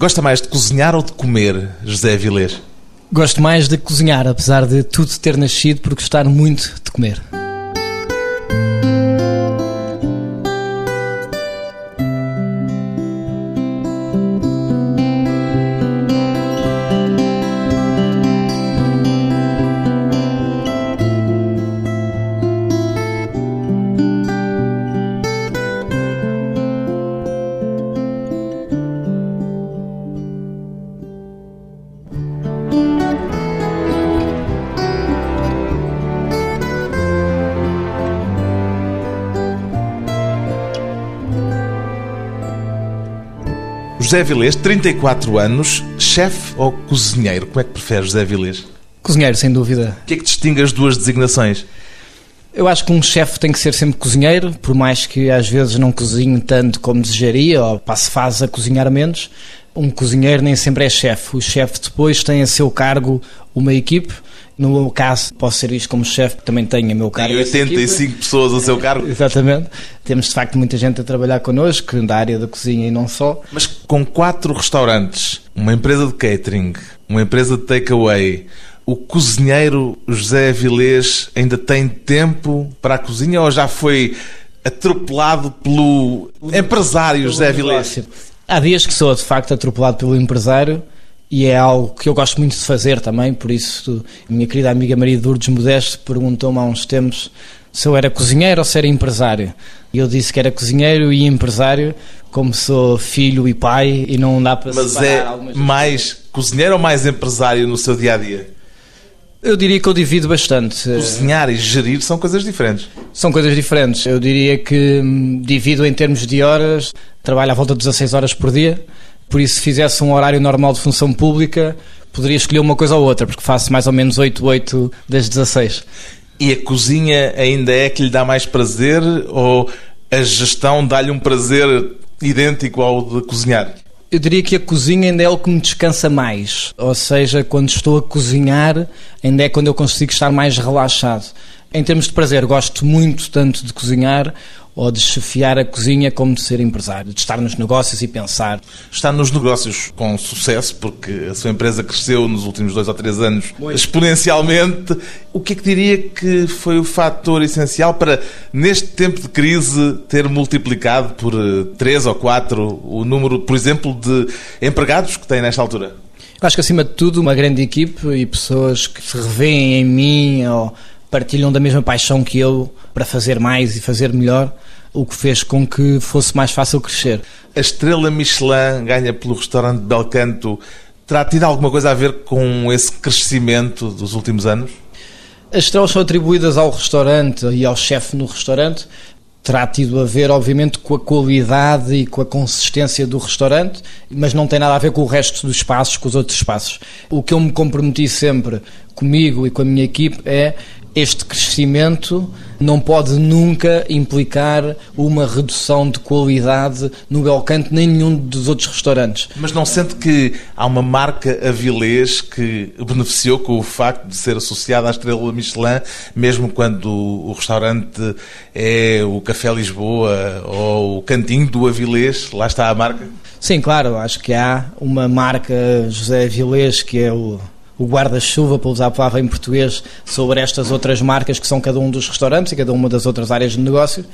Gosta mais de cozinhar ou de comer, José Avilés? Gosto mais de cozinhar, apesar de tudo ter nascido por gostar muito de comer. José Avilés, 34 anos, chefe ou cozinheiro? Como é que prefere José Avilés? Cozinheiro, sem dúvida. O que é que distingue as duas designações? Eu acho que um chefe tem que ser sempre cozinheiro, por mais que às vezes não cozinhe tanto como desejaria, ou passe fase a cozinhar menos. Um cozinheiro nem sempre é chefe. O chefe depois tem a seu cargo uma equipe. No meu caso, posso ser isto como chefe, que também tenho a meu cargo. Tem 85 pessoas a seu cargo. Exatamente. Temos de facto muita gente a trabalhar connosco, da área da cozinha e não só. Mas com quatro restaurantes, uma empresa de catering, uma empresa de takeaway, o cozinheiro José Avilés ainda tem tempo para a cozinha ou já foi atropelado pelo empresário José Avilés? Há dias que sou de facto atropelado pelo empresário e é algo que eu gosto muito de fazer também, por isso a minha querida amiga Maria Lourdes Modesto perguntou-me há uns tempos se eu era cozinheiro ou se era empresário. E eu disse que era cozinheiro e empresário, como sou filho e pai e não dá para Mas é mais cozinheiro ou mais empresário no seu dia a dia? Eu diria que eu divido bastante. Cozinhar e gerir são coisas diferentes. São coisas diferentes. Eu diria que hum, divido em termos de horas, trabalho à volta de 16 horas por dia. Por isso, se fizesse um horário normal de função pública, poderia escolher uma coisa ou outra, porque faço mais ou menos 8, 8 das 16. E a cozinha ainda é que lhe dá mais prazer ou a gestão dá-lhe um prazer idêntico ao de cozinhar? Eu diria que a cozinha ainda é o que me descansa mais. Ou seja, quando estou a cozinhar, ainda é quando eu consigo estar mais relaxado. Em termos de prazer, gosto muito tanto de cozinhar ou de chefiar a cozinha como de ser empresário, de estar nos negócios e pensar. Está nos negócios com sucesso, porque a sua empresa cresceu nos últimos dois ou três anos muito. exponencialmente. O que é que diria que foi o fator essencial para, neste tempo de crise, ter multiplicado por eh, três ou quatro o número, por exemplo, de empregados que tem nesta altura? Eu acho que, acima de tudo, uma grande equipe e pessoas que se revêem em mim ou partilham da mesma paixão que eu para fazer mais e fazer melhor, o que fez com que fosse mais fácil crescer. A estrela Michelin ganha pelo restaurante Belcanto terá tido alguma coisa a ver com esse crescimento dos últimos anos? As estrelas são atribuídas ao restaurante e ao chefe no restaurante. Terá tido a ver, obviamente, com a qualidade e com a consistência do restaurante, mas não tem nada a ver com o resto dos espaços, com os outros espaços. O que eu me comprometi sempre comigo e com a minha equipe é este crescimento não pode nunca implicar uma redução de qualidade no Belcanto nem nenhum dos outros restaurantes. Mas não sente que há uma marca Avilés que beneficiou com o facto de ser associada à estrela Michelin, mesmo quando o restaurante é o Café Lisboa ou o Cantinho do Avilés, lá está a marca? Sim, claro, acho que há uma marca José Avilés que é o o guarda-chuva, para usar a palavra em português, sobre estas outras marcas que são cada um dos restaurantes e cada uma das outras áreas de negócio.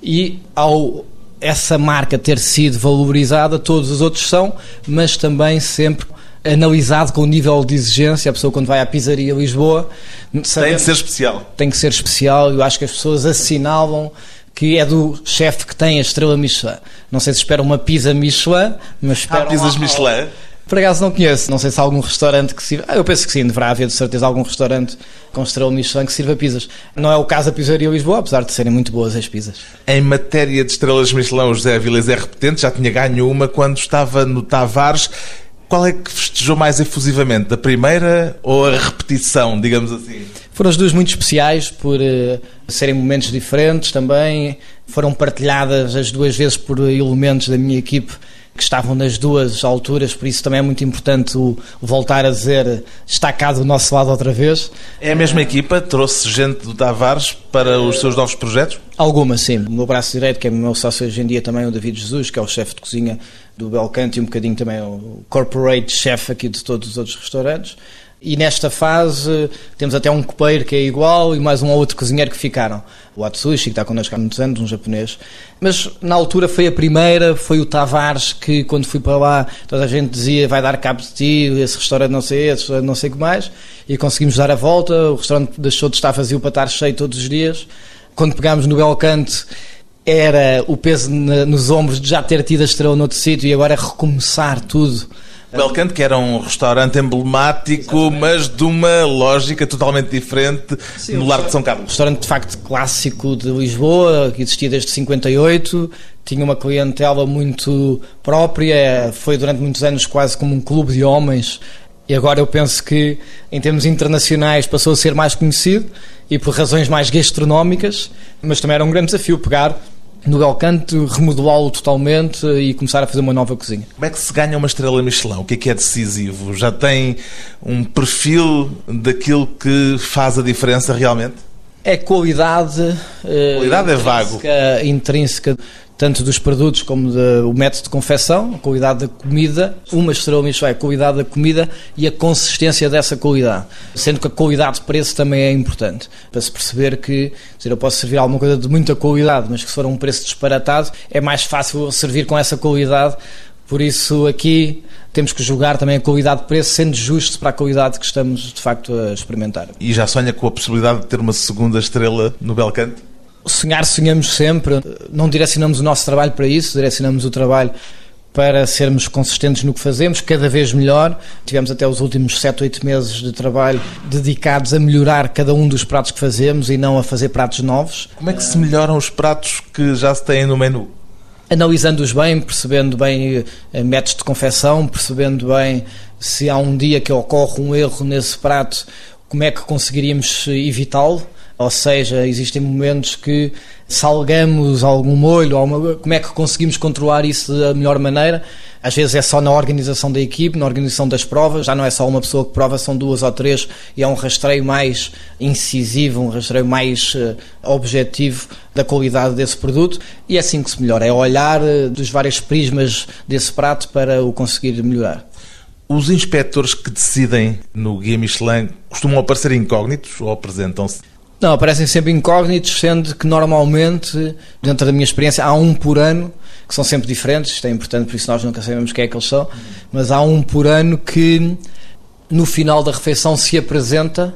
E ao essa marca ter sido valorizada, todos os outros são, mas também sempre analisado com o nível de exigência. A pessoa, quando vai à pizzaria Lisboa, tem de ser especial. Tem que ser especial. Eu acho que as pessoas assinalam que é do chefe que tem a estrela Michelin. Não sei se espera uma pizza Michelin, mas espera. Há pizzas Michelin? Por acaso não conheço, não sei se há algum restaurante que sirva. Ah, eu penso que sim, deverá haver de certeza algum restaurante com estrela Michelin que sirva pizzas. Não é o caso da Pizzaria Lisboa, apesar de serem muito boas as pizzas. Em matéria de estrelas Michelin, o José Avilés é repetente, já tinha ganho uma quando estava no Tavares. Qual é que festejou mais efusivamente, a primeira ou a repetição, digamos assim? Foram as duas muito especiais por uh, serem momentos diferentes também. Foram partilhadas as duas vezes por elementos da minha equipe que estavam nas duas alturas, por isso também é muito importante o, o voltar a dizer está cá do nosso lado outra vez. É a mesma equipa? Trouxe gente do Tavares para os seus novos projetos? Algumas, sim. O meu braço direito, que é o meu sócio hoje em dia também, o David Jesus, que é o chefe de cozinha do Belcanto e um bocadinho também o corporate chef aqui de todos os outros restaurantes. E nesta fase temos até um copeiro que é igual e mais um ou outro cozinheiro que ficaram. O Atsushi, que está connosco há muitos anos, um japonês. Mas na altura foi a primeira, foi o Tavares que quando fui para lá toda a gente dizia vai dar cabo de ti, esse restaurante não sei esse, não sei o que mais. E conseguimos dar a volta, o restaurante deixou de estar vazio para estar cheio todos os dias. Quando pegámos no Belcanto era o peso nos ombros de já ter tido a estrela noutro sítio e agora recomeçar tudo Belcanto, que era um restaurante emblemático, Exatamente. mas de uma lógica totalmente diferente Sim, no Largo de São Carlos. Um restaurante, de facto, clássico de Lisboa, que existia desde 58, tinha uma clientela muito própria, foi durante muitos anos quase como um clube de homens, e agora eu penso que, em termos internacionais, passou a ser mais conhecido, e por razões mais gastronómicas, mas também era um grande desafio pegar no Belcanto, remodelá-lo totalmente e começar a fazer uma nova cozinha. Como é que se ganha uma estrela Michelin? O que é que é decisivo? Já tem um perfil daquilo que faz a diferença realmente? É qualidade. Qualidade é vago. Intrínseca tanto dos produtos como do método de confecção, a qualidade da comida, uma estrela Michelin, a qualidade da comida e a consistência dessa qualidade. Sendo que a qualidade de preço também é importante, para se perceber que dizer, eu posso servir alguma coisa de muita qualidade, mas que se for um preço disparatado, é mais fácil servir com essa qualidade. Por isso, aqui temos que julgar também a qualidade de preço, sendo justo para a qualidade que estamos de facto a experimentar. E já sonha com a possibilidade de ter uma segunda estrela no Belcanto? Sonhar, sonhamos sempre. Não direcionamos o nosso trabalho para isso, direcionamos o trabalho para sermos consistentes no que fazemos, cada vez melhor. Tivemos até os últimos 7, 8 meses de trabalho dedicados a melhorar cada um dos pratos que fazemos e não a fazer pratos novos. Como é que se melhoram os pratos que já se têm no menu? Analisando-os bem, percebendo bem eh, métodos de confecção, percebendo bem se há um dia que ocorre um erro nesse prato, como é que conseguiríamos evitá-lo ou seja, existem momentos que salgamos algum molho, alguma, como é que conseguimos controlar isso da melhor maneira? Às vezes é só na organização da equipe, na organização das provas, já não é só uma pessoa que prova, são duas ou três, e é um rastreio mais incisivo, um rastreio mais uh, objetivo da qualidade desse produto, e é assim que se melhora, é olhar uh, dos vários prismas desse prato para o conseguir melhorar. Os inspectores que decidem no Guia Michelin costumam aparecer incógnitos ou apresentam-se? Não, aparecem sempre incógnitos, sendo que normalmente, dentro da minha experiência, há um por ano, que são sempre diferentes, isto é importante, por isso nós nunca sabemos quem é que eles são, mas há um por ano que no final da refeição se apresenta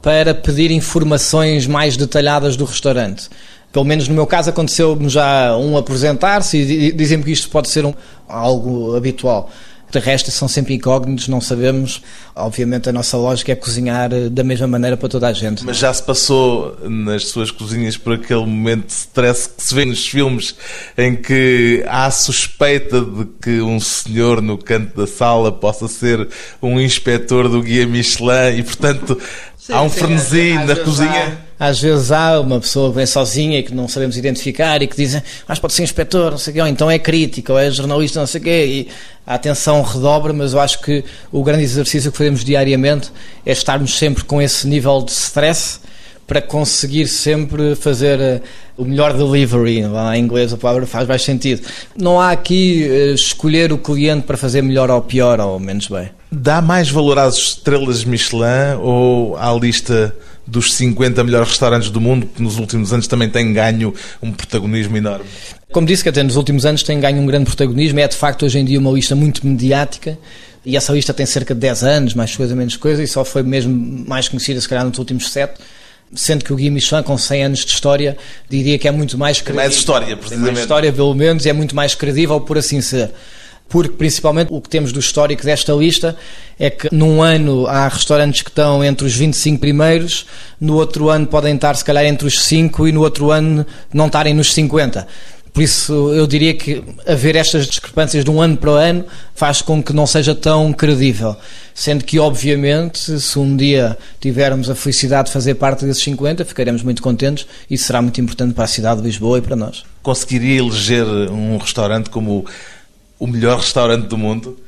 para pedir informações mais detalhadas do restaurante. Pelo menos no meu caso aconteceu-me já um apresentar-se e dizem-me que isto pode ser um, algo habitual. De resto, são sempre incógnitos, não sabemos. Obviamente, a nossa lógica é cozinhar eh, da mesma maneira para toda a gente. Mas já se passou nas suas cozinhas por aquele momento de stress que se vê nos filmes em que há suspeita de que um senhor no canto da sala possa ser um inspetor do guia Michelin e, portanto, sim, há um sim, frenesi na cozinha? Às vezes há uma pessoa que vem sozinha e que não sabemos identificar e que dizem, mas pode ser inspetor, não sei o quê, ou então é crítico, ou é jornalista, não sei o quê, e a atenção redobra, mas eu acho que o grande exercício que fazemos diariamente é estarmos sempre com esse nível de stress para conseguir sempre fazer eh, o melhor delivery. Em inglês a palavra faz mais sentido. Não há aqui eh, escolher o cliente para fazer melhor ou pior ou menos bem. Dá mais valor às estrelas Michelin ou à lista dos 50 melhores restaurantes do mundo, que nos últimos anos também tem ganho um protagonismo enorme. Como disse, que até nos últimos anos tem ganho um grande protagonismo, é de facto hoje em dia uma lista muito mediática, e essa lista tem cerca de 10 anos, mais coisa, menos coisa, e só foi mesmo mais conhecida se calhar nos últimos 7 sendo que o Guy Michelin, com 100 anos de história, diria que é muito mais credível. Mais história, precisamente. mais história, pelo menos, e é muito mais credível, por assim ser porque principalmente o que temos do histórico desta lista é que num ano há restaurantes que estão entre os 25 primeiros, no outro ano podem estar se calhar entre os 5 e no outro ano não estarem nos 50. Por isso eu diria que haver estas discrepâncias de um ano para o ano faz com que não seja tão credível. Sendo que, obviamente, se um dia tivermos a felicidade de fazer parte desses 50, ficaremos muito contentes e será muito importante para a cidade de Lisboa e para nós. Conseguiria eleger um restaurante como o melhor restaurante do mundo?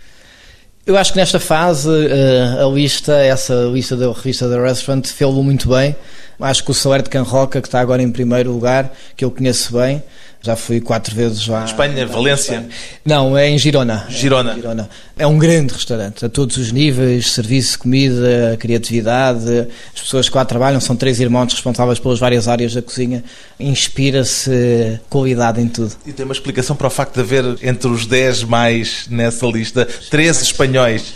Eu acho que nesta fase eh, a lista, essa lista da revista da Restaurant, fez-lo muito bem. Acho que o Soler de Canroca, que está agora em primeiro lugar, que eu conheço bem, já fui quatro vezes lá. Espanha, Valência? Não, é em Girona. Girona. É, Girona. é um grande restaurante, a todos os níveis, serviço, comida, criatividade. As pessoas que lá trabalham são três irmãos responsáveis pelas várias áreas da cozinha. Inspira-se qualidade em tudo. E tem uma explicação para o facto de haver entre os dez mais nessa lista, três espanhóis.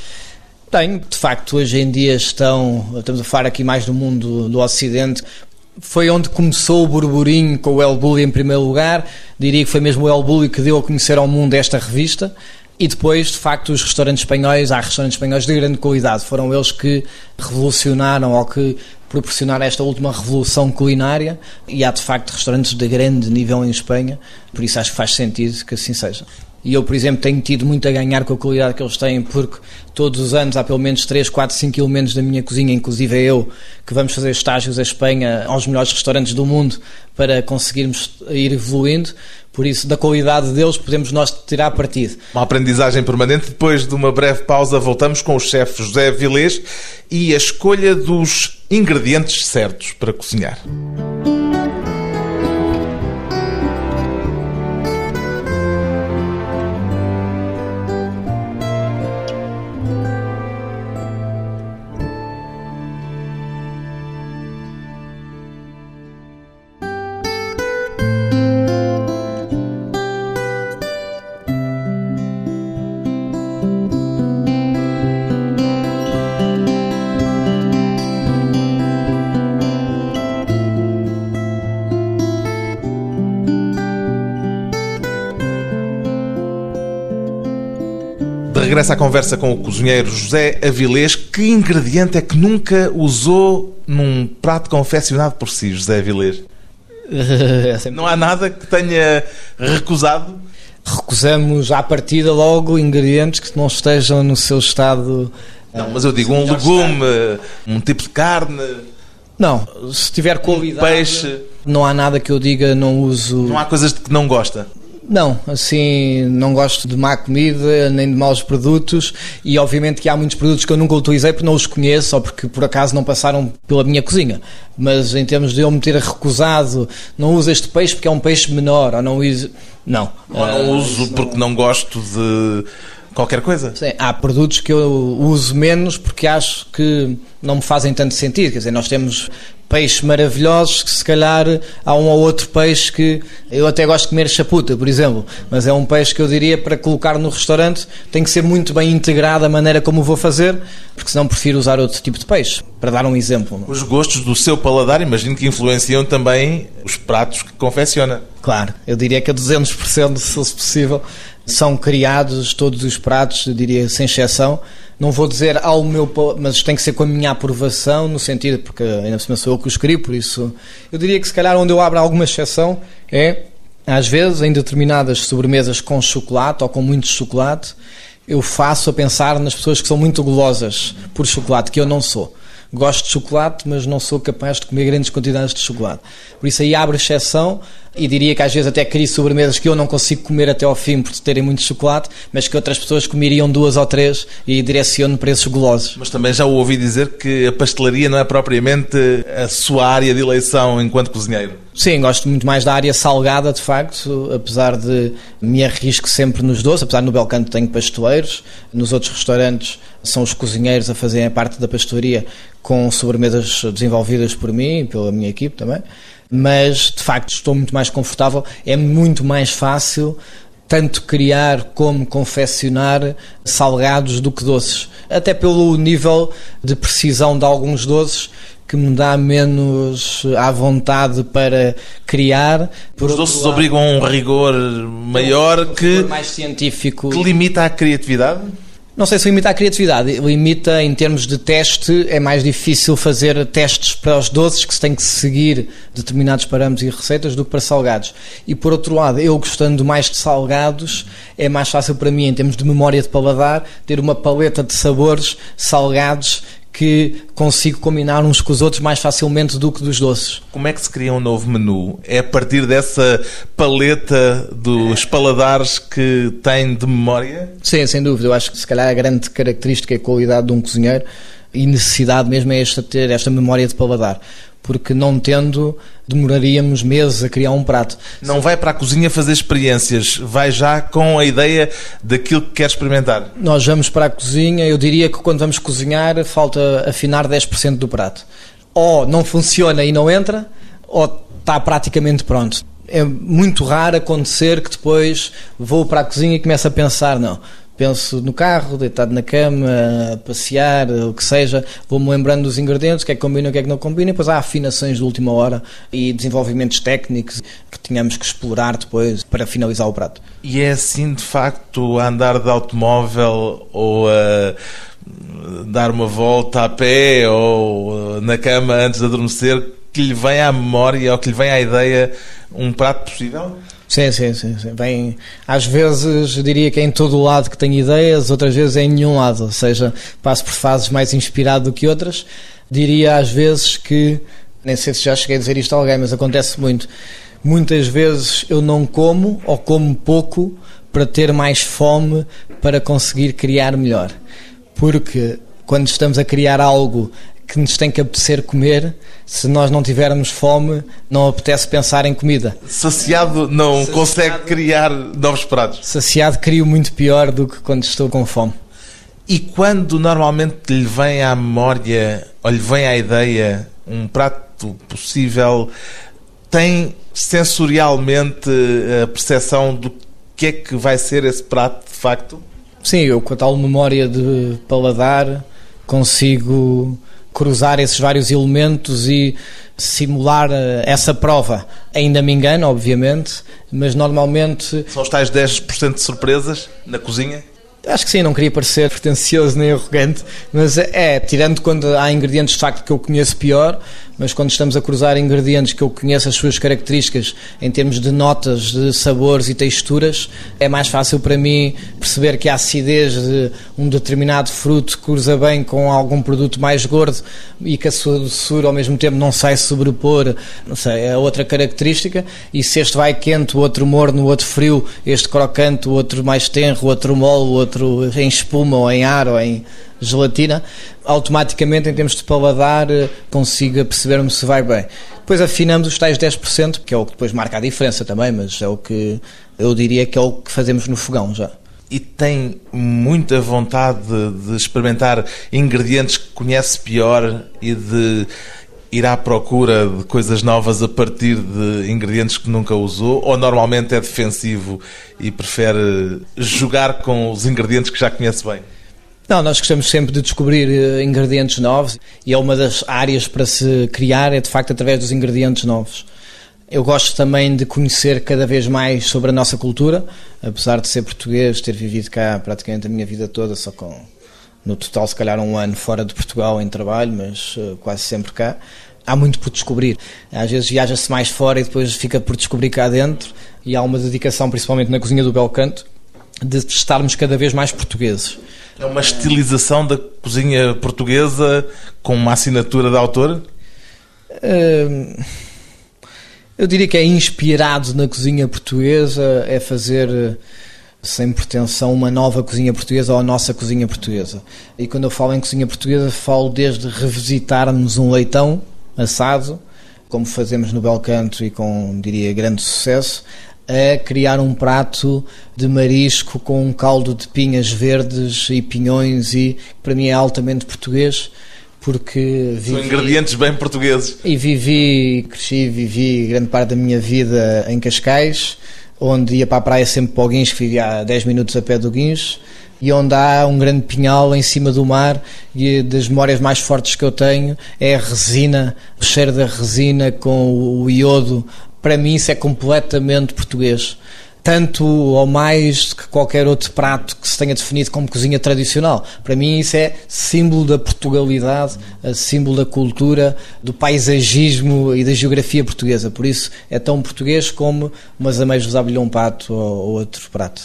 Tenho, de facto, hoje em dia estão, estamos a falar aqui mais do mundo do Ocidente, foi onde começou o burburinho com o El Bulli em primeiro lugar. Diria que foi mesmo o El Bulli que deu a conhecer ao mundo esta revista. E depois, de facto, os restaurantes espanhóis, há restaurantes espanhóis de grande qualidade. Foram eles que revolucionaram ou que proporcionaram esta última revolução culinária. E há, de facto, restaurantes de grande nível em Espanha. Por isso acho que faz sentido que assim seja. E eu, por exemplo, tenho tido muito a ganhar com a qualidade que eles têm, porque todos os anos há pelo menos 3, 4, 5 elementos da minha cozinha, inclusive eu, que vamos fazer estágios à Espanha, aos melhores restaurantes do mundo, para conseguirmos ir evoluindo. Por isso, da qualidade deles, podemos nós tirar partido. Uma aprendizagem permanente. Depois de uma breve pausa, voltamos com o chefe José Vilês e a escolha dos ingredientes certos para cozinhar. Regressa à conversa com o cozinheiro José Avilés. Que ingrediente é que nunca usou num prato confeccionado por si, José Avilés? É Não há nada que tenha recusado? Recusamos à partida logo ingredientes que não estejam no seu estado. Não, mas eu digo um legume, um tipo de carne. Não, se tiver qualidade. Um peixe. Não há nada que eu diga, não uso. Não há coisas de que não gosta? Não, assim, não gosto de má comida, nem de maus produtos e obviamente que há muitos produtos que eu nunca utilizei porque não os conheço ou porque por acaso não passaram pela minha cozinha. Mas em termos de eu me ter recusado, não uso este peixe porque é um peixe menor ou não uso... Não. Ou não uso porque não gosto de qualquer coisa? Sim, há produtos que eu uso menos porque acho que não me fazem tanto sentido. Quer dizer, nós temos peixes maravilhosos que se calhar há um ou outro peixe que eu até gosto de comer chaputa, por exemplo, mas é um peixe que eu diria para colocar no restaurante tem que ser muito bem integrado a maneira como vou fazer, porque senão prefiro usar outro tipo de peixe, para dar um exemplo. Os gostos do seu paladar, imagino que influenciam também os pratos que confecciona. Claro, eu diria que a 200%, se fosse possível, são criados todos os pratos, eu diria sem exceção, não vou dizer ao meu, mas tem que ser com a minha aprovação, no sentido, porque ainda por cima sou eu que o escrevo, por isso eu diria que se calhar onde eu abro alguma exceção é, às vezes, em determinadas sobremesas com chocolate ou com muito chocolate, eu faço a pensar nas pessoas que são muito golosas por chocolate, que eu não sou. Gosto de chocolate, mas não sou capaz de comer grandes quantidades de chocolate. Por isso aí abre exceção e diria que às vezes até crio sobremesas que eu não consigo comer até ao fim por terem muito chocolate, mas que outras pessoas comeriam duas ou três e direciono para esses golosos. Mas também já ouvi dizer que a pastelaria não é propriamente a sua área de eleição enquanto cozinheiro. Sim, gosto muito mais da área salgada, de facto, apesar de me arrisco sempre nos doces, apesar de no Belcanto tenho pasteleiros, nos outros restaurantes são os cozinheiros a fazerem a parte da pastelaria com sobremesas desenvolvidas por mim e pela minha equipe também mas de facto estou muito mais confortável, é muito mais fácil tanto criar como confeccionar salgados do que doces. Até pelo nível de precisão de alguns doces que me dá menos à vontade para criar. Por Os doces lado, obrigam a um rigor maior um que, mais científico. que limita a criatividade? Não sei se limita a criatividade. Limita em termos de teste, é mais difícil fazer testes para os doces que se tem que seguir determinados parâmetros e receitas do que para salgados. E por outro lado, eu gostando mais de salgados, é mais fácil para mim, em termos de memória de paladar, ter uma paleta de sabores salgados que consigo combinar uns com os outros mais facilmente do que dos doces. Como é que se cria um novo menu? É a partir dessa paleta dos paladares que tem de memória? Sim, sem dúvida. Eu acho que se calhar a grande característica e qualidade de um cozinheiro e necessidade mesmo é esta ter esta memória de paladar porque não tendo, demoraríamos meses a criar um prato. Não vai para a cozinha fazer experiências, vai já com a ideia daquilo que quer experimentar. Nós vamos para a cozinha, eu diria que quando vamos cozinhar falta afinar 10% do prato. Ou não funciona e não entra, ou está praticamente pronto. É muito raro acontecer que depois vou para a cozinha e começo a pensar, não, penso no carro, deitado na cama, a passear, o que seja, vou-me lembrando dos ingredientes, o que é que combina, o que é que não combina, e depois há afinações de última hora e desenvolvimentos técnicos que tínhamos que explorar depois para finalizar o prato. E é assim, de facto, a andar de automóvel ou a dar uma volta a pé ou na cama antes de adormecer que lhe vem à memória ou que lhe vem à ideia um prato possível? Sim, sim, sim, sim. Bem, às vezes diria que é em todo o lado que tenho ideias, outras vezes é em nenhum lado, ou seja, passo por fases mais inspirado do que outras. Diria às vezes que, nem sei se já cheguei a dizer isto a alguém, mas acontece muito. Muitas vezes eu não como ou como pouco para ter mais fome para conseguir criar melhor. Porque quando estamos a criar algo que nos tem que apetecer comer, se nós não tivermos fome, não apetece pensar em comida. Saciado não Saciado, consegue criar novos pratos. Saciado crio muito pior do que quando estou com fome. E quando normalmente lhe vem à memória, ou lhe vem à ideia, um prato possível, tem sensorialmente a percepção do que é que vai ser esse prato de facto? Sim, eu com a tal memória de paladar consigo cruzar esses vários elementos e simular eh, essa prova. Ainda me engano, obviamente, mas normalmente. São os tais 10% de surpresas na cozinha? Acho que sim, não queria parecer pretencioso nem arrogante, mas é, tirando quando há ingredientes de facto que eu conheço pior, mas quando estamos a cruzar ingredientes que eu conheço as suas características em termos de notas, de sabores e texturas, é mais fácil para mim perceber que a acidez de um determinado fruto cruza bem com algum produto mais gordo e que a sua doçura ao mesmo tempo não sai sobrepor, não sei, é outra característica, e se este vai quente, o outro morno, o outro frio, este crocante, o outro mais tenro, o outro mole, o outro em espuma ou em ar ou em gelatina, automaticamente, em termos de paladar, eh, consiga perceber-me se vai bem. Depois afinamos os tais 10%, que é o que depois marca a diferença também, mas é o que eu diria que é o que fazemos no fogão já. E tem muita vontade de experimentar ingredientes que conhece pior e de ir à procura de coisas novas a partir de ingredientes que nunca usou? Ou normalmente é defensivo e prefere jogar com os ingredientes que já conhece bem? Não, nós gostamos sempre de descobrir eh, ingredientes novos e é uma das áreas para se criar, é de facto através dos ingredientes novos. Eu gosto também de conhecer cada vez mais sobre a nossa cultura, apesar de ser português, ter vivido cá praticamente a minha vida toda, só com no total se calhar um ano fora de Portugal em trabalho, mas uh, quase sempre cá. Há muito por descobrir. Às vezes viaja-se mais fora e depois fica por descobrir cá dentro e há uma dedicação, principalmente na cozinha do Belcanto, de estarmos cada vez mais portugueses. É uma estilização da cozinha portuguesa com uma assinatura de autor? Hum, eu diria que é inspirado na cozinha portuguesa, é fazer sem pretensão uma nova cozinha portuguesa ou a nossa cozinha portuguesa. E quando eu falo em cozinha portuguesa, falo desde revisitarmos um leitão assado, como fazemos no Belcanto e com, diria, grande sucesso, a criar um prato de marisco com um caldo de pinhas verdes e pinhões e para mim é altamente português porque vivi, São ingredientes bem portugueses. E vivi, cresci, vivi grande parte da minha vida em Cascais, onde ia para a praia sempre para o Guins, que vivia a 10 minutos a pé do Guins, e onde há um grande pinhal em cima do mar e das memórias mais fortes que eu tenho é a resina, o cheiro da resina com o iodo para mim isso é completamente português. Tanto ou mais que qualquer outro prato que se tenha definido como cozinha tradicional. Para mim isso é símbolo da Portugalidade, símbolo da cultura, do paisagismo e da geografia portuguesa. Por isso é tão português como umas ameijos à um pato ou outro prato.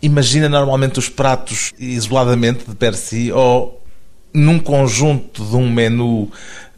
Imagina normalmente os pratos isoladamente de per si ou num conjunto de um menu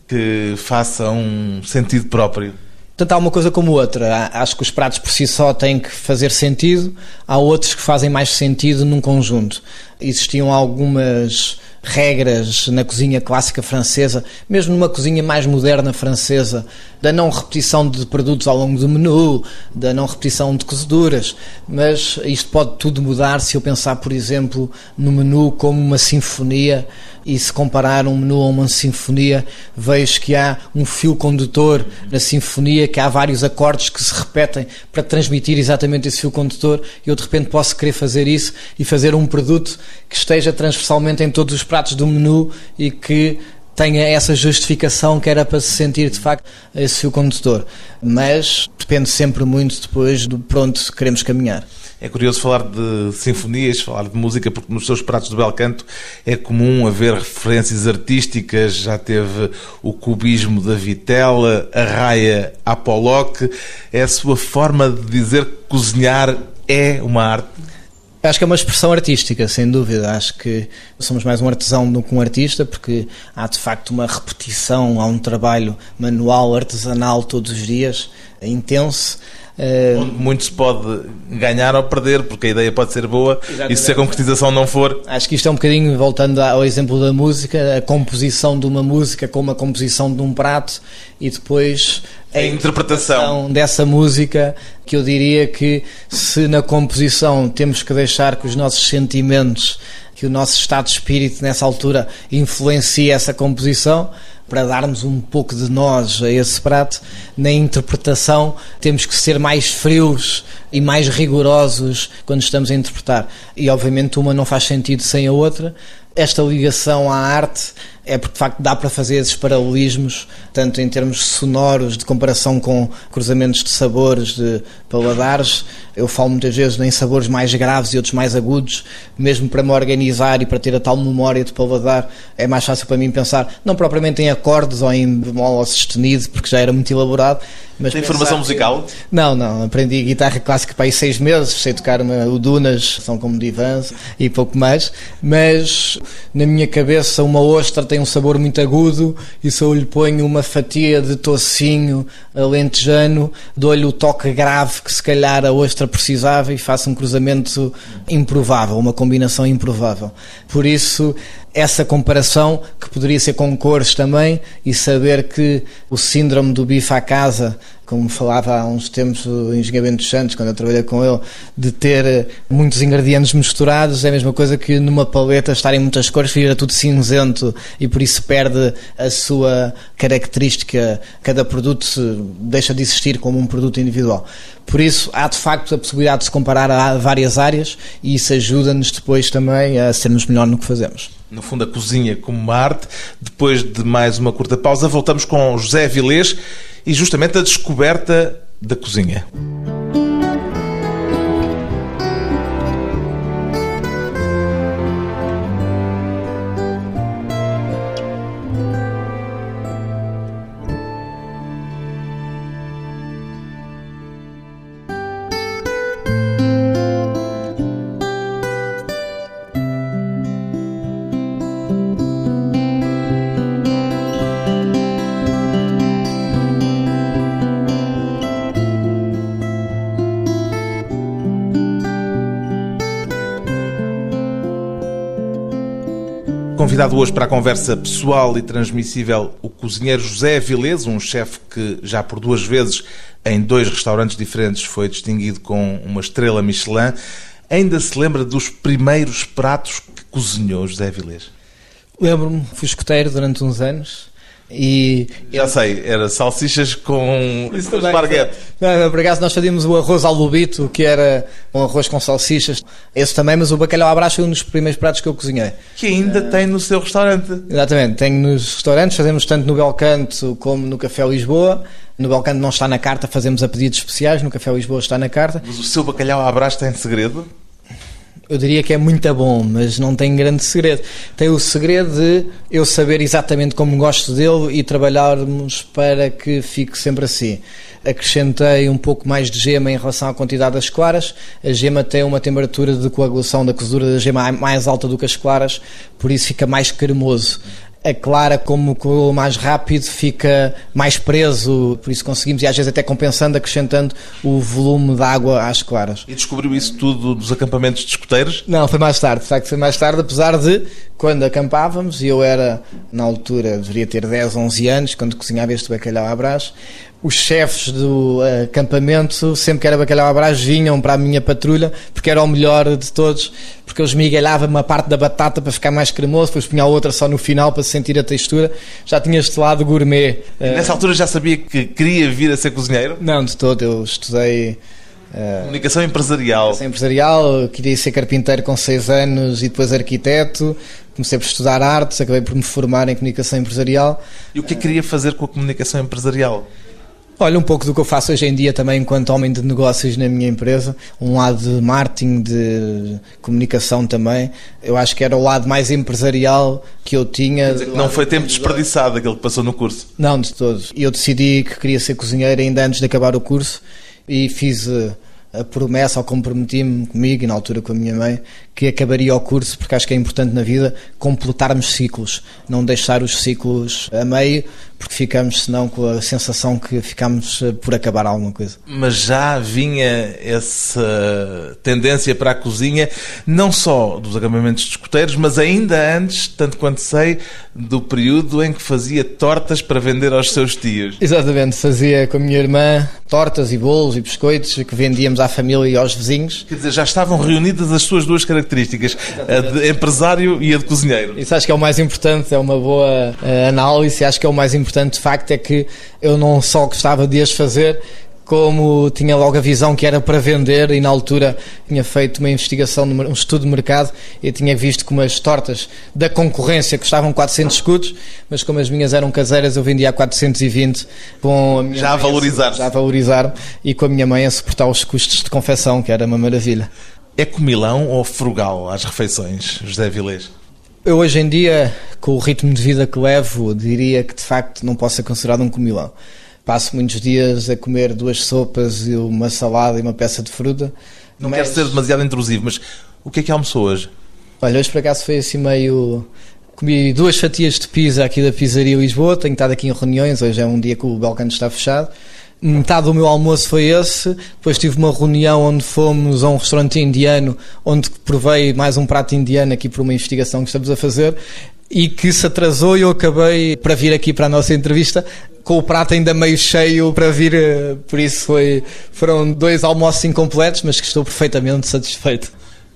que faça um sentido próprio? Portanto, há uma coisa como outra. Acho que os pratos por si só têm que fazer sentido, há outros que fazem mais sentido num conjunto. Existiam algumas regras na cozinha clássica francesa, mesmo numa cozinha mais moderna francesa, da não repetição de produtos ao longo do menu, da não repetição de cozeduras, mas isto pode tudo mudar se eu pensar, por exemplo, no menu como uma sinfonia e se comparar um menu a uma sinfonia, vejo que há um fio condutor na sinfonia, que há vários acordes que se repetem para transmitir exatamente esse fio condutor. E eu de repente posso querer fazer isso e fazer um produto que esteja transversalmente em todos os pratos do menu e que tenha essa justificação que era para se sentir de facto esse fio condutor. Mas depende sempre muito depois do pronto queremos caminhar. É curioso falar de sinfonias, falar de música, porque nos seus pratos do bel canto é comum haver referências artísticas. Já teve o cubismo da Vitela, a raia Apoloque. É a sua forma de dizer que cozinhar é uma arte? Acho que é uma expressão artística, sem dúvida. Acho que somos mais um artesão do que um artista, porque há de facto uma repetição, há um trabalho manual, artesanal todos os dias, intenso. Uh... Muito se pode ganhar ou perder, porque a ideia pode ser boa Exatamente. e se a concretização não for. Acho que isto é um bocadinho, voltando ao exemplo da música, a composição de uma música como a composição de um prato e depois a, a interpretação dessa música, que eu diria que se na composição temos que deixar que os nossos sentimentos, que o nosso estado de espírito nessa altura influencie essa composição, para darmos um pouco de nós a esse prato, na interpretação temos que ser mais frios e mais rigorosos quando estamos a interpretar. E obviamente uma não faz sentido sem a outra. Esta ligação à arte é porque de facto dá para fazer esses paralelismos, tanto em termos sonoros, de comparação com cruzamentos de sabores, de paladares. Eu falo muitas vezes em sabores mais graves e outros mais agudos, mesmo para me organizar e para ter a tal memória de paladar, é mais fácil para mim pensar, não propriamente em acordes ou em bemol ou sustenido, porque já era muito elaborado, mas Tem formação musical? Que... Não, não. Aprendi guitarra clássica para aí seis meses. Sei tocar uma, o Dunas, são como divãs e pouco mais. Mas na minha cabeça, uma ostra tem um sabor muito agudo e se eu lhe ponho uma fatia de tocinho alentejano, dou-lhe o toque grave que se calhar a ostra precisava e faço um cruzamento improvável, uma combinação improvável. Por isso, essa comparação, que poderia ser com cores também, e saber que o síndrome do bife à casa como falava há uns tempos o engenheiro Santos, quando eu trabalhei com ele, de ter eh, muitos ingredientes misturados, é a mesma coisa que numa paleta estarem muitas cores, vira tudo cinzento e por isso perde a sua característica, cada produto deixa de existir como um produto individual. Por isso, há de facto a possibilidade de se comparar a várias áreas e isso ajuda-nos depois também a sermos melhor no que fazemos. No fundo, a cozinha como uma arte. Depois de mais uma curta pausa, voltamos com José Vilês e justamente a descoberta da cozinha. Convidado hoje para a conversa pessoal e transmissível o cozinheiro José Avilés, um chefe que já por duas vezes em dois restaurantes diferentes foi distinguido com uma estrela Michelin. Ainda se lembra dos primeiros pratos que cozinhou José Avilés? Lembro-me, fui escoteiro durante uns anos e já sei, era salsichas com esparguete. Não, por acaso nós fazíamos o arroz ao lubito, que era um arroz com salsichas. Esse também, mas o bacalhau à brás foi um dos primeiros pratos que eu cozinhei. Que ainda uh, tem no seu restaurante. Exatamente, tenho nos restaurantes, fazemos tanto no Belcanto como no Café Lisboa. No Belcanto não está na carta, fazemos a pedidos especiais, no Café Lisboa está na carta. Mas o seu bacalhau à brás tem segredo? Eu diria que é muito bom, mas não tem grande segredo. Tem o segredo de eu saber exatamente como gosto dele e trabalharmos para que fique sempre assim. Acrescentei um pouco mais de gema em relação à quantidade das claras. A gema tem uma temperatura de coagulação da cozedura da gema mais alta do que as claras, por isso fica mais cremoso a clara, como coou mais rápido, fica mais preso, por isso conseguimos, e às vezes até compensando, acrescentando o volume de água às claras. E descobriu isso tudo dos acampamentos de escuteiros? Não, foi mais tarde, de facto foi mais tarde, apesar de, quando acampávamos, e eu era, na altura, deveria ter 10, 11 anos, quando cozinhava este bacalhau à brás, os chefes do uh, acampamento, sempre que era bacalhau à brás, vinham para a minha patrulha, porque era o melhor de todos, porque eu esmigalhava uma parte da batata para ficar mais cremoso, depois punha a outra só no final para sentir a textura. Já tinha este lado gourmet. E nessa altura já sabia que queria vir a ser cozinheiro? Não, de todo. Eu estudei. Uh, comunicação empresarial. Comunicação empresarial, queria ser carpinteiro com 6 anos e depois arquiteto. Comecei por estudar artes, acabei por me formar em comunicação empresarial. E o que é que queria fazer com a comunicação empresarial? Olha, um pouco do que eu faço hoje em dia também enquanto homem de negócios na minha empresa, um lado de marketing, de comunicação também. Eu acho que era o lado mais empresarial que eu tinha. Que não foi tempo desperdiçado aquele que passou no curso? Não, de todos. Eu decidi que queria ser cozinheiro ainda antes de acabar o curso e fiz eh, a promessa ou comprometi-me comigo e na altura com a minha mãe que acabaria o curso porque acho que é importante na vida completarmos ciclos, não deixar os ciclos a meio porque ficamos senão com a sensação que ficamos eh, por acabar alguma coisa. Mas já vinha essa tendência para a cozinha, não só dos acampamentos de escuteiros, mas ainda antes, tanto quanto sei, do período em que fazia tortas para vender aos seus tios. Exatamente, fazia com a minha irmã tortas e bolos e biscoitos que vendíamos à família e aos vizinhos. Quer dizer, já estavam reunidas as suas duas características, Exatamente. a de empresário e a de cozinheiro. Isso acho que é o mais importante, é uma boa uh, análise, acho que é o mais importante de facto é que eu não só gostava de as fazer, como tinha logo a visão que era para vender e na altura tinha feito uma investigação, um estudo de mercado e tinha visto como as tortas da concorrência custavam 400 escudos, mas como as minhas eram caseiras eu vendia a 420 com a minha já a valorizar já a valorizar e com a minha mãe a suportar os custos de confecção, que era uma maravilha. É comilão ou frugal às refeições, José Vilés? Eu hoje em dia, com o ritmo de vida que levo, diria que de facto não posso ser considerado um comilão. Passo muitos dias a comer duas sopas e uma salada e uma peça de fruta. Não mas... quero ser demasiado intrusivo, mas o que é que almoçou hoje? Olha, hoje por acaso foi assim meio. Comi duas fatias de pizza aqui da Pizzaria Lisboa, tenho estado aqui em reuniões, hoje é um dia que o Belcanto está fechado metade do meu almoço foi esse. Depois tive uma reunião onde fomos a um restaurante indiano, onde provei mais um prato indiano aqui por uma investigação que estamos a fazer e que se atrasou e eu acabei para vir aqui para a nossa entrevista com o prato ainda meio cheio para vir, eh, por isso foi, foram dois almoços incompletos, mas que estou perfeitamente satisfeito.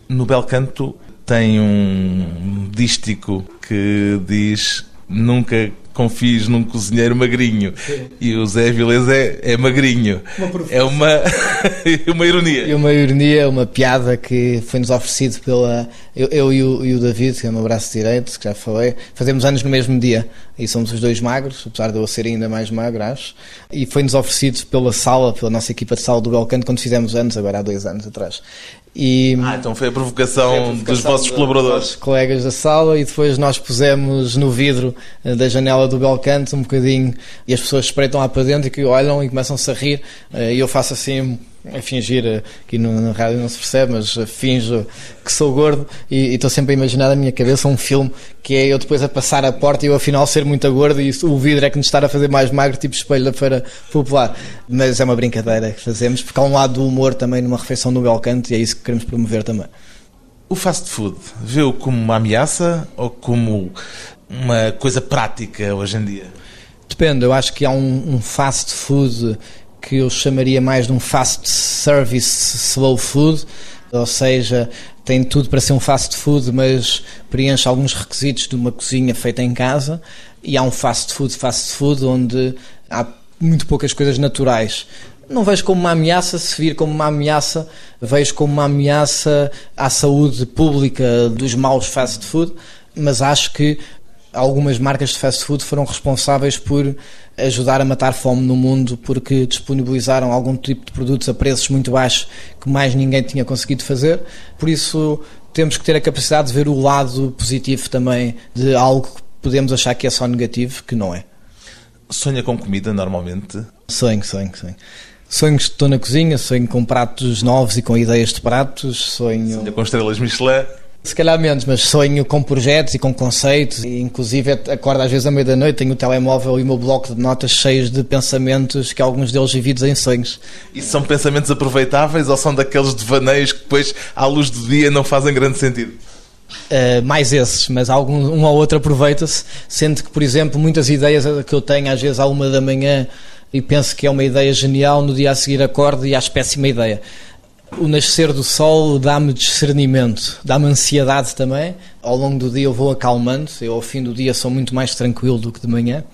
No Belcanto tem um dístico que diz nunca confies num cozinheiro magrinho. Sim. E o Zé Vilés é, é magrinho. Uma é uma, uma ironia. E uma ironia, uma piada que foi-nos oferecido pela. Eu, eu e, o, e, o, David, que é o meu braço direito, que já falei, fazemos anos no mesmo dia. E somos os dois magros, apesar de eu ser ainda mais magro, acho. E foi-nos oferecido pela sala, pela nossa equipa de sala do Belcanto, quando fizemos anos, agora há dois anos atrás. E, ah, então foi a provocação, foi a provocação dos vossos colaboradores. Dos colegas da sala e depois nós pusemos no vidro eh, da janela do Belcanto um bocadinho e as pessoas espreitam lá para dentro e que olham e começam-se a rir eh, e eu faço assim a fingir, eh, aqui no, na rádio não se percebe, mas eh, finjo que sou gordo e estou sempre a imaginar na minha cabeça um filme que é eu depois a passar a porta e eu afinal ser muito gordo e o vidro é que nos estar a fazer mais magro, tipo espelho da feira popular. Mas é uma brincadeira que fazemos, porque há um lado do humor também numa refeição no Belcanto e é isso que queremos promover também. O fast food, vê-o como uma ameaça ou como uma coisa prática hoje em dia? Depende, eu acho que há um, um fast food que eu chamaria mais de um fast service slow food, ou seja, tem tudo para ser um fast food, mas preenche alguns requisitos de uma cozinha feita em casa, e há um fast food, fast food, onde há muito poucas coisas naturais. Não vejo como uma ameaça, se vir como uma ameaça, vejo como uma ameaça à saúde pública dos maus fast food, mas acho que algumas marcas de fast food foram responsáveis por ajudar a matar fome no mundo porque disponibilizaram algum tipo de produtos a preços muito baixos que mais ninguém tinha conseguido fazer. Por isso, temos que ter a capacidade de ver o lado positivo também de algo que podemos achar que é só negativo, que não é. Sonha com comida normalmente? Sonho, sonho, sonho. Sonho que estou na cozinha, sonho com pratos novos e com ideias de pratos, sonho... Sonha com estrelas Michelin? Se calhar menos, mas sonho com projetos e com conceitos. E, inclusive, acordo às vezes à meia da noite, tenho o telemóvel e o meu bloco de notas cheios de pensamentos, que alguns deles vividos em sonhos. E são pensamentos aproveitáveis ou são daqueles devaneios que depois, à luz do dia, não fazem grande sentido? Uh, mais esses, mas algum, um ou outro aproveita-se, sendo que, por exemplo, muitas ideias que eu tenho às vezes à uma da manhã e penso que é uma ideia genial, no dia a seguir acordo e acho péssima ideia. O nascer do sol dá-me discernimento, dá-me ansiedade também. Ao longo do dia eu vou acalmando, eu ao fim do dia sou muito mais tranquilo do que de manhã,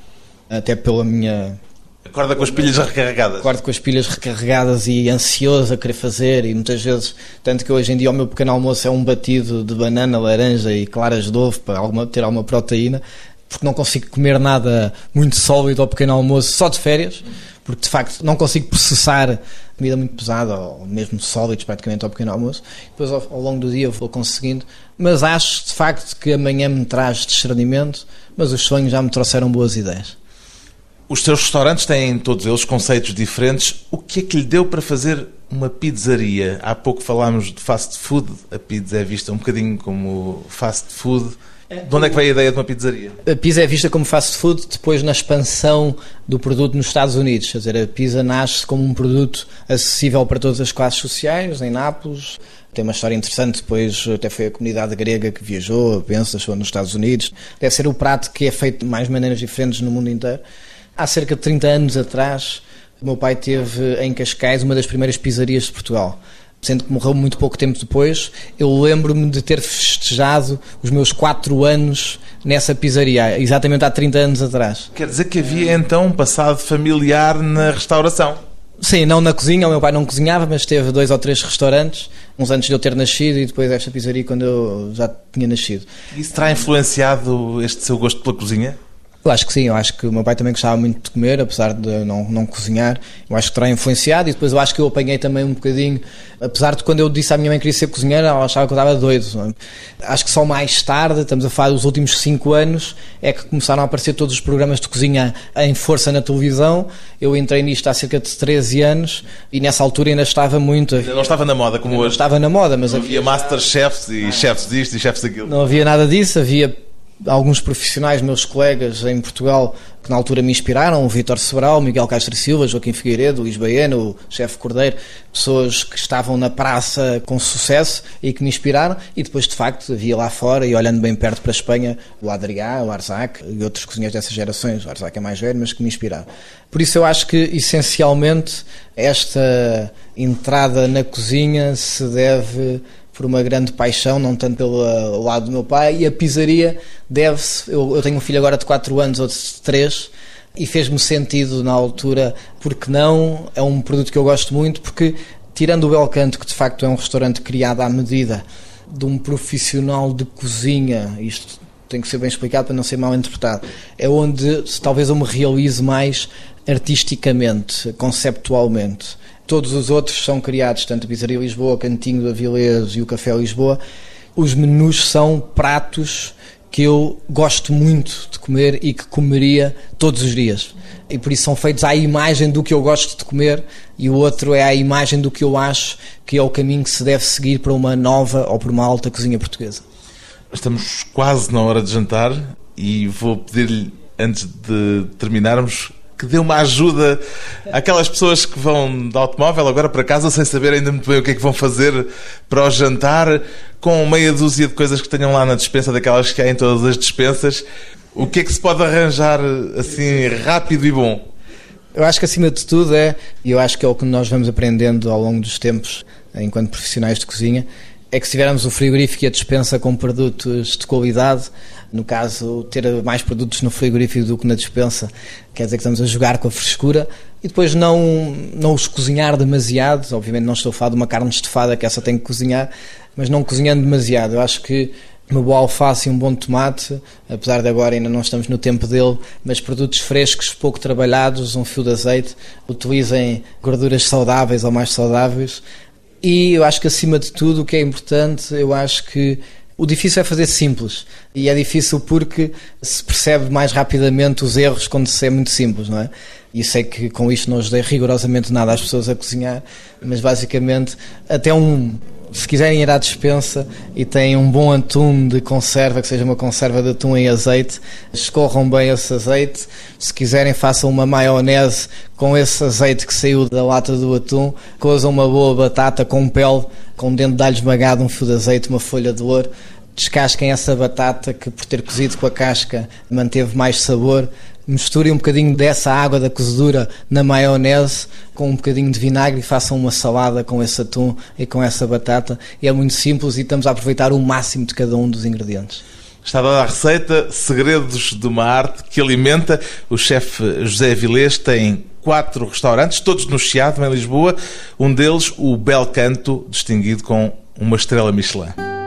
até pela minha Acorda com as pilhas recarregadas. Acordo com as pilhas recarregadas e ansioso a querer fazer e muitas vezes, tanto que hoje em dia o meu pequeno almoço é um batido de banana, laranja e claras de ovo para alguma, ter alguma proteína, porque não consigo comer nada muito sólido ao pequeno almoço só de férias, porque de facto não consigo processar comida muito pesada ou mesmo sólidos praticamente ao pequeno almoço. Depois ao, ao longo do dia vou conseguindo, mas acho de facto que amanhã me traz discernimento, mas os sonhos já me trouxeram boas ideias. Os seus restaurantes têm todos eles conceitos diferentes. O que é que lhe deu para fazer uma pizzaria? Há pouco falámos de fast food. A pizza é vista um bocadinho como fast food. De onde é que veio a ideia de uma pizzaria? A pizza é vista como fast food depois na expansão do produto nos Estados Unidos. Quer dizer, a pizza nasce como um produto acessível para todas as classes sociais, em Nápoles. Tem uma história interessante, depois até foi a comunidade grega que viajou, pensa, achou nos Estados Unidos. Deve ser o prato que é feito de mais maneiras diferentes no mundo inteiro. Há cerca de 30 anos atrás, meu pai teve em Cascais uma das primeiras pizzarias de Portugal. Sendo que morreu muito pouco tempo depois, eu lembro-me de ter festejado os meus 4 anos nessa pizzaria, exatamente há 30 anos atrás. Quer dizer que havia então um passado familiar na restauração? Sim, não na cozinha, o meu pai não cozinhava, mas teve dois ou três restaurantes, uns antes de eu ter nascido e depois esta pizzaria quando eu já tinha nascido. Isso terá influenciado este seu gosto pela cozinha? Eu acho que sim, eu acho que o meu pai também gostava muito de comer, apesar de não, não cozinhar. Eu acho que terá influenciado e depois eu acho que eu apanhei também um bocadinho, apesar de quando eu disse à minha mãe que queria ser cozinheira, ela achava que eu estava doido. É? Acho que só mais tarde, estamos a falar dos últimos 5 anos, é que começaram a aparecer todos os programas de cozinha em força na televisão. Eu entrei nisto há cerca de 13 anos e nessa altura ainda estava muito. Ainda não estava na moda como hoje. Estava na moda, mas não havia, havia Masterchefs e chefs disto e chefs daquilo. Não havia nada disso, havia alguns profissionais, meus colegas em Portugal, que na altura me inspiraram, o Vítor Sobral, Miguel Castro Silva, Joaquim Figueiredo, Luís Baiano, o chefe Cordeiro, pessoas que estavam na praça com sucesso e que me inspiraram, e depois de facto havia lá fora, e olhando bem perto para a Espanha, o Adrià, o Arzac e outros cozinheiros dessas gerações, o Arzac é mais velho, mas que me inspiraram. Por isso eu acho que essencialmente esta entrada na cozinha se deve por uma grande paixão, não tanto pelo lado do meu pai, e a pizzaria deve-se. Eu, eu, tenho um filho agora de 4 anos, outro de 3, e fez-me sentido na altura, porque não? É um produto que eu gosto muito, porque tirando o Belcanto, que de facto é um restaurante criado à medida de um profissional de cozinha, isto tem que ser bem explicado para não ser mal interpretado, é onde talvez eu me realize mais artisticamente, conceptualmente Todos os outros são criados, tanto a Pizzaria Lisboa, Cantinho da Avilés e o Café Lisboa. Os menus são pratos que eu gosto muito de comer e que comeria todos os dias. E por isso são feitos à imagem do que eu gosto de comer e o outro é à imagem do que eu acho que é o caminho que se deve seguir para uma nova ou para uma alta cozinha portuguesa. Estamos quase na hora de jantar e vou pedir-lhe, antes de terminarmos, que dê uma ajuda àquelas pessoas que vão de automóvel agora para casa sem saber ainda muito bem o que é que vão fazer para o jantar, com meia dúzia de coisas que tenham lá na dispensa, daquelas que há em todas as dispensas. O que é que se pode arranjar assim rápido e bom? Eu acho que acima de tudo é, e eu acho que é o que nós vamos aprendendo ao longo dos tempos, enquanto profissionais de cozinha, é que se tivermos o frigorífico e a dispensa com produtos de qualidade, no caso, ter mais produtos no frigorífico do que na dispensa, quer dizer que estamos a jogar com a frescura e depois não, não os cozinhar demasiado. Obviamente, não estou a falar de uma carne estofada que essa tem que cozinhar, mas não cozinhando demasiado. Eu acho que uma boa alface e um bom tomate, apesar de agora ainda não estamos no tempo dele, mas produtos frescos, pouco trabalhados, um fio de azeite, utilizem gorduras saudáveis ou mais saudáveis, E eu acho que acima de tudo o que é importante, eu acho que o difícil é fazer simples. E é difícil porque se percebe mais rapidamente os erros quando se é muito simples, não é? E sei que com isto não ajudei rigorosamente nada às pessoas a cozinhar, mas basicamente até um se quiserem ir à despensa e têm um bom atum de conserva, que seja uma conserva de atum em azeite, escorram bem esse azeite. Se quiserem, façam uma maionese com esse azeite que saiu da lata do atum, cozam uma boa batata com pele, com um dente de alho esmagado, um fio de azeite, uma folha de ouro. Descasquem essa batata que, por ter cozido com a casca, manteve mais sabor misturem um bocadinho dessa água da cozedura na maionese com um bocadinho de vinagre e façam uma salada com esse atum e com essa batata. E é muito simples e estamos a aproveitar o máximo de cada um dos ingredientes. Está dada a receita Segredos de uma Arte que alimenta. O chefe José Vilês tem quatro restaurantes, todos no Chiado, em Lisboa. Um deles, o Bel Canto, distinguido com uma estrela Michelin.